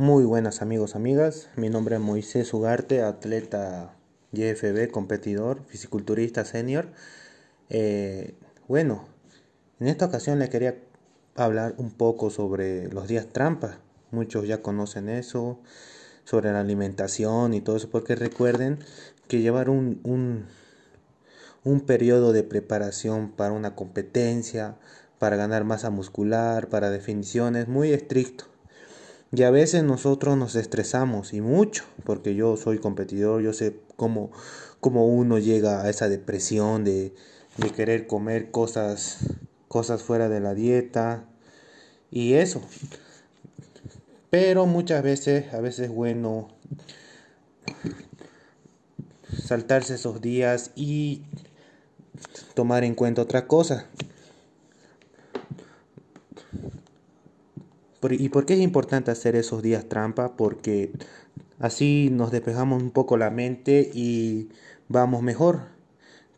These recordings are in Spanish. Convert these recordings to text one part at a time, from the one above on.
Muy buenas amigos, amigas. Mi nombre es Moisés Ugarte, atleta YFB, competidor, fisiculturista senior. Eh, bueno, en esta ocasión le quería hablar un poco sobre los días trampa. Muchos ya conocen eso, sobre la alimentación y todo eso, porque recuerden que llevar un, un, un periodo de preparación para una competencia, para ganar masa muscular, para definiciones, muy estricto y a veces nosotros nos estresamos y mucho, porque yo soy competidor, yo sé cómo, cómo uno llega a esa depresión de, de querer comer cosas, cosas fuera de la dieta y eso. Pero muchas veces, a veces es bueno saltarse esos días y tomar en cuenta otra cosa. ¿Y por qué es importante hacer esos días trampa? Porque así nos despejamos un poco la mente y vamos mejor.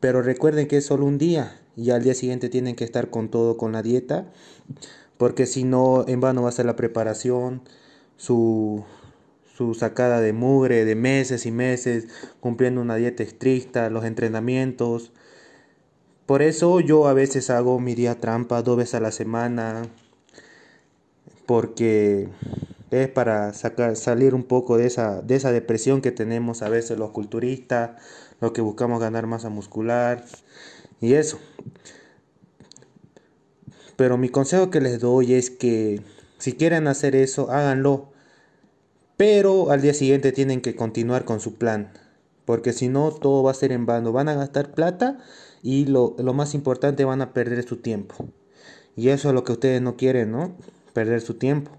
Pero recuerden que es solo un día y al día siguiente tienen que estar con todo con la dieta, porque si no, en vano va a ser la preparación, su, su sacada de mugre de meses y meses, cumpliendo una dieta estricta, los entrenamientos. Por eso yo a veces hago mi día trampa dos veces a la semana, porque es para sacar, salir un poco de esa, de esa depresión que tenemos a veces los culturistas, los que buscamos ganar masa muscular y eso. Pero mi consejo que les doy es que si quieren hacer eso, háganlo. Pero al día siguiente tienen que continuar con su plan. Porque si no, todo va a ser en vano. Van a gastar plata y lo, lo más importante, van a perder su tiempo. Y eso es lo que ustedes no quieren, ¿no? Perder su tiempo.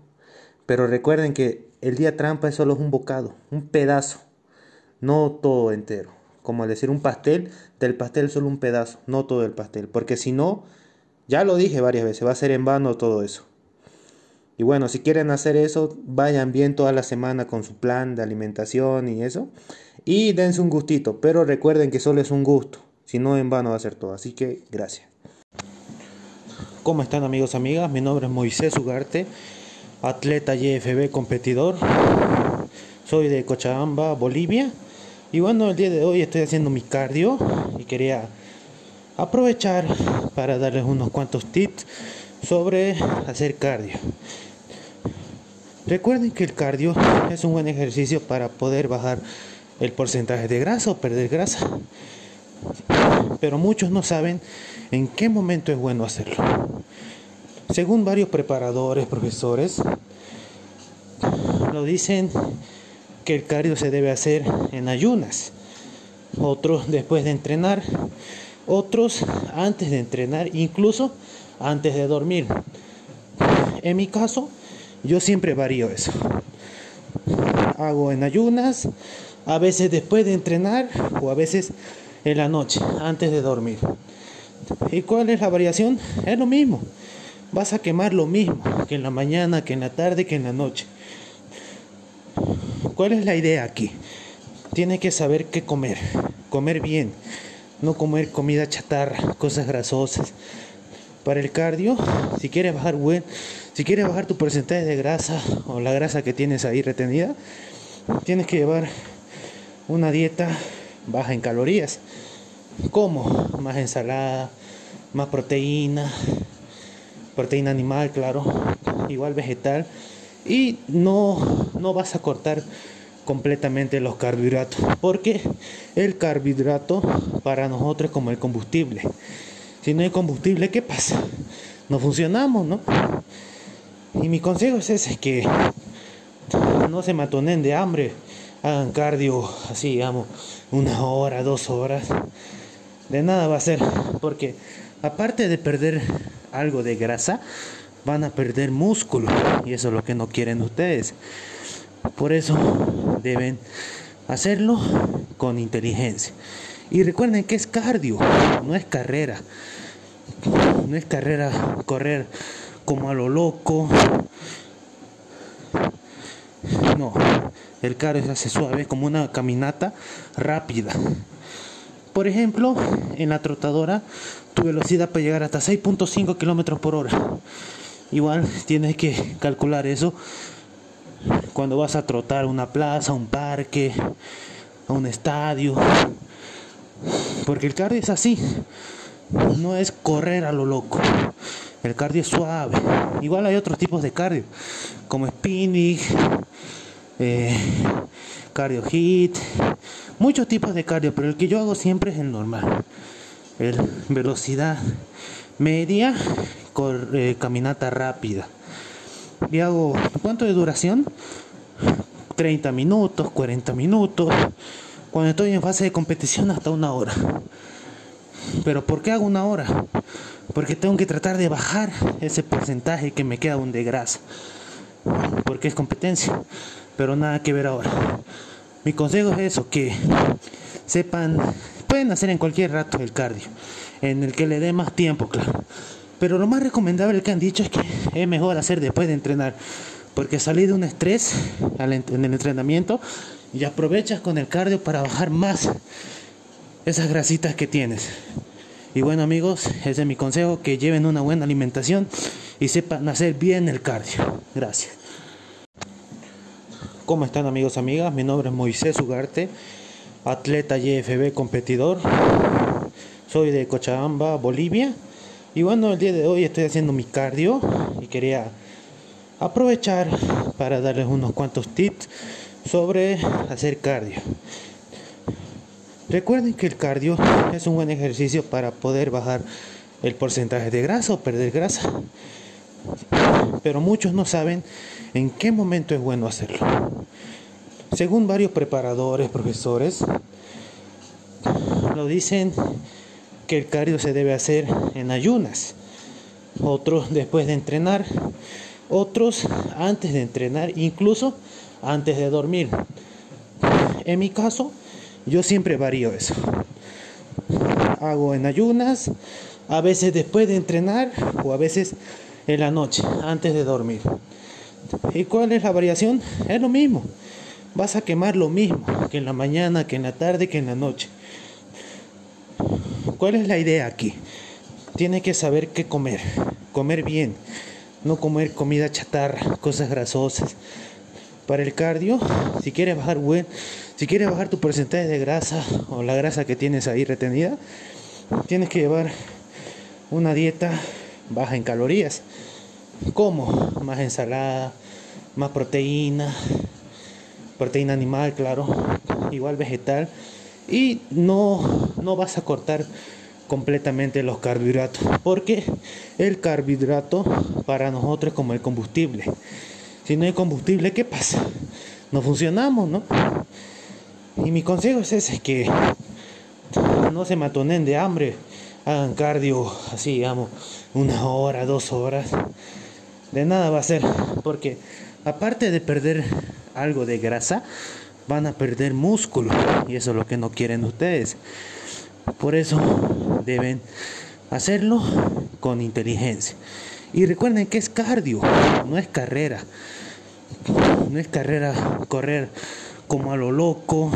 Pero recuerden que el día trampa es solo un bocado, un pedazo, no todo entero. Como decir un pastel, del pastel solo un pedazo, no todo el pastel. Porque si no, ya lo dije varias veces, va a ser en vano todo eso. Y bueno, si quieren hacer eso, vayan bien toda la semana con su plan de alimentación y eso. Y dense un gustito, pero recuerden que solo es un gusto. Si no, en vano va a ser todo. Así que gracias. ¿Cómo están amigos, amigas? Mi nombre es Moisés Ugarte, atleta YFB competidor. Soy de Cochabamba, Bolivia. Y bueno, el día de hoy estoy haciendo mi cardio y quería aprovechar para darles unos cuantos tips sobre hacer cardio. Recuerden que el cardio es un buen ejercicio para poder bajar el porcentaje de grasa o perder grasa. Pero muchos no saben en qué momento es bueno hacerlo. Según varios preparadores, profesores, lo dicen que el cardio se debe hacer en ayunas, otros después de entrenar, otros antes de entrenar, incluso antes de dormir. En mi caso, yo siempre varío eso. Hago en ayunas, a veces después de entrenar o a veces en la noche, antes de dormir. ¿Y cuál es la variación? Es lo mismo vas a quemar lo mismo que en la mañana, que en la tarde, que en la noche. ¿Cuál es la idea aquí? Tienes que saber qué comer, comer bien, no comer comida chatarra, cosas grasosas. Para el cardio, si quieres bajar buen, si quieres bajar tu porcentaje de grasa o la grasa que tienes ahí retenida, tienes que llevar una dieta baja en calorías. ¿Cómo? Más ensalada, más proteína, proteína animal, claro, igual vegetal, y no, no vas a cortar completamente los carbohidratos, porque el carbohidrato para nosotros es como el combustible. Si no hay combustible, ¿qué pasa? No funcionamos, ¿no? Y mi consejo es ese, que no se matonen de hambre, hagan cardio así, digamos, una hora, dos horas. De nada va a ser, porque aparte de perder algo de grasa, van a perder músculo. Y eso es lo que no quieren ustedes. Por eso deben hacerlo con inteligencia. Y recuerden que es cardio, no es carrera. No es carrera correr como a lo loco. No, el cardio se hace suave como una caminata rápida. Por ejemplo, en la trotadora tu velocidad puede llegar hasta 6.5 kilómetros por hora. Igual tienes que calcular eso cuando vas a trotar una plaza, un parque, a un estadio. Porque el cardio es así. No es correr a lo loco. El cardio es suave. Igual hay otros tipos de cardio, como spinning, eh, cardio hit, muchos tipos de cardio, pero el que yo hago siempre es el normal. El velocidad media, eh, caminata rápida. Y hago, ¿cuánto de duración? 30 minutos, 40 minutos. Cuando estoy en fase de competición hasta una hora. Pero ¿por qué hago una hora? Porque tengo que tratar de bajar ese porcentaje que me queda aún de grasa. Porque es competencia. Pero nada que ver ahora. Mi consejo es eso, que sepan, pueden hacer en cualquier rato el cardio, en el que le dé más tiempo, claro. Pero lo más recomendable que han dicho es que es mejor hacer después de entrenar, porque salir de un estrés en el entrenamiento y aprovechas con el cardio para bajar más esas grasitas que tienes. Y bueno amigos, ese es mi consejo, que lleven una buena alimentación y sepan hacer bien el cardio. Gracias. ¿Cómo están amigos, amigas? Mi nombre es Moisés Ugarte, atleta YFB competidor. Soy de Cochabamba, Bolivia. Y bueno, el día de hoy estoy haciendo mi cardio y quería aprovechar para darles unos cuantos tips sobre hacer cardio. Recuerden que el cardio es un buen ejercicio para poder bajar el porcentaje de grasa o perder grasa. Pero muchos no saben en qué momento es bueno hacerlo. Según varios preparadores, profesores, lo dicen que el cardio se debe hacer en ayunas, otros después de entrenar, otros antes de entrenar, incluso antes de dormir. En mi caso, yo siempre varío eso. Hago en ayunas, a veces después de entrenar o a veces en la noche, antes de dormir. ¿Y cuál es la variación? Es lo mismo. Vas a quemar lo mismo que en la mañana, que en la tarde, que en la noche. ¿Cuál es la idea aquí? Tiene que saber qué comer, comer bien, no comer comida chatarra, cosas grasosas. Para el cardio, si quieres bajar buen, si quieres bajar tu porcentaje de grasa o la grasa que tienes ahí retenida, tienes que llevar una dieta baja en calorías. ¿Cómo? Más ensalada, más proteína, proteína animal, claro, igual vegetal. Y no, no vas a cortar completamente los carbohidratos, porque el carbohidrato para nosotros es como el combustible. Si no hay combustible, ¿qué pasa? No funcionamos, ¿no? Y mi consejo es ese, que no se matonen de hambre, hagan cardio así, digamos, una hora, dos horas. De nada va a ser, porque aparte de perder algo de grasa, van a perder músculo. Y eso es lo que no quieren ustedes. Por eso deben hacerlo con inteligencia. Y recuerden que es cardio, no es carrera. No es carrera correr como a lo loco.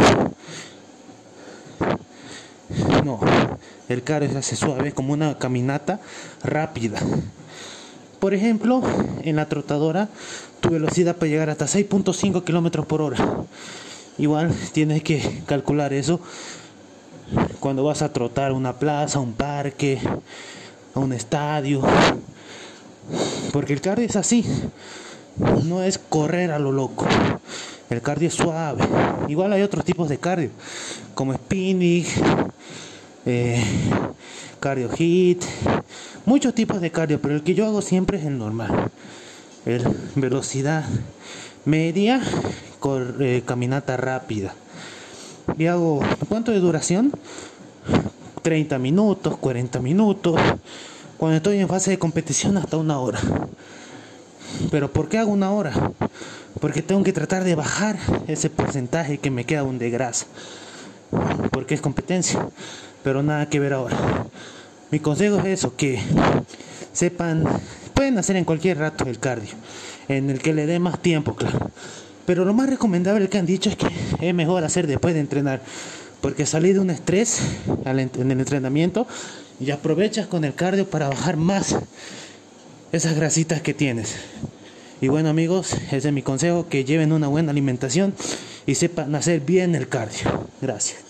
No, el cardio se hace suave, como una caminata rápida. Por ejemplo, en la trotadora, tu velocidad puede llegar hasta 6.5 kilómetros por hora. Igual tienes que calcular eso cuando vas a trotar una plaza, un parque, un estadio. Porque el cardio es así. No es correr a lo loco. El cardio es suave. Igual hay otros tipos de cardio, como spinning, eh, cardio hit, muchos tipos de cardio, pero el que yo hago siempre es el normal. El velocidad media, eh, caminata rápida. Y hago, ¿cuánto de duración? 30 minutos, 40 minutos. Cuando estoy en fase de competición hasta una hora. Pero ¿por qué hago una hora? Porque tengo que tratar de bajar ese porcentaje que me queda aún de grasa. Porque es competencia. Pero nada que ver ahora. Mi consejo es eso, que sepan, pueden hacer en cualquier rato el cardio, en el que le dé más tiempo, claro. Pero lo más recomendable que han dicho es que es mejor hacer después de entrenar, porque salir de un estrés en el entrenamiento y aprovechas con el cardio para bajar más esas grasitas que tienes. Y bueno amigos, ese es mi consejo, que lleven una buena alimentación y sepan hacer bien el cardio. Gracias.